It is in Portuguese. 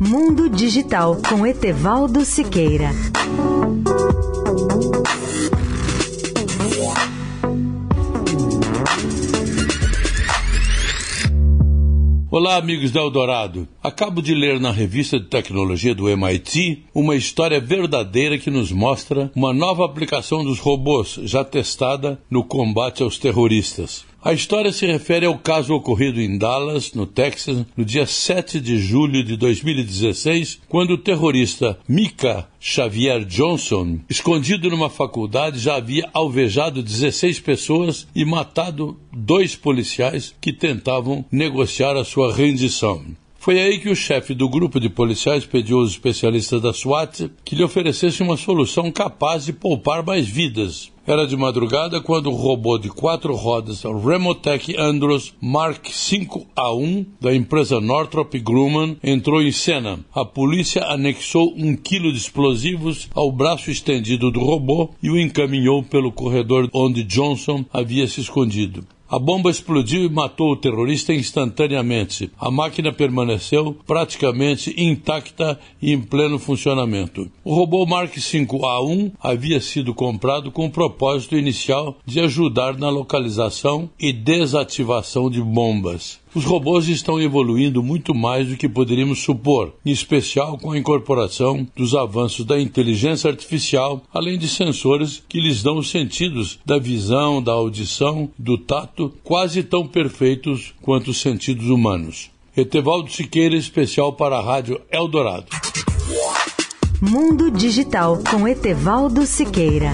Mundo Digital com Etevaldo Siqueira. Olá, amigos da Eldorado. Acabo de ler na revista de tecnologia do MIT uma história verdadeira que nos mostra uma nova aplicação dos robôs já testada no combate aos terroristas. A história se refere ao caso ocorrido em Dallas, no Texas, no dia 7 de julho de 2016, quando o terrorista Mika Xavier Johnson, escondido numa faculdade, já havia alvejado 16 pessoas e matado dois policiais que tentavam negociar a sua rendição. Foi aí que o chefe do grupo de policiais pediu aos especialistas da SWAT que lhe oferecessem uma solução capaz de poupar mais vidas. Era de madrugada quando o robô de quatro rodas Remotech Andros Mark 5A1 da empresa Northrop Grumman entrou em cena. A polícia anexou um quilo de explosivos ao braço estendido do robô e o encaminhou pelo corredor onde Johnson havia se escondido. A bomba explodiu e matou o terrorista instantaneamente. A máquina permaneceu praticamente intacta e em pleno funcionamento. O robô Mark V-A1 havia sido comprado com o propósito inicial de ajudar na localização e desativação de bombas. Os robôs estão evoluindo muito mais do que poderíamos supor, em especial com a incorporação dos avanços da inteligência artificial, além de sensores que lhes dão os sentidos da visão, da audição, do tato, quase tão perfeitos quanto os sentidos humanos. Etevaldo Siqueira, especial para a Rádio Eldorado. Mundo Digital com Etevaldo Siqueira.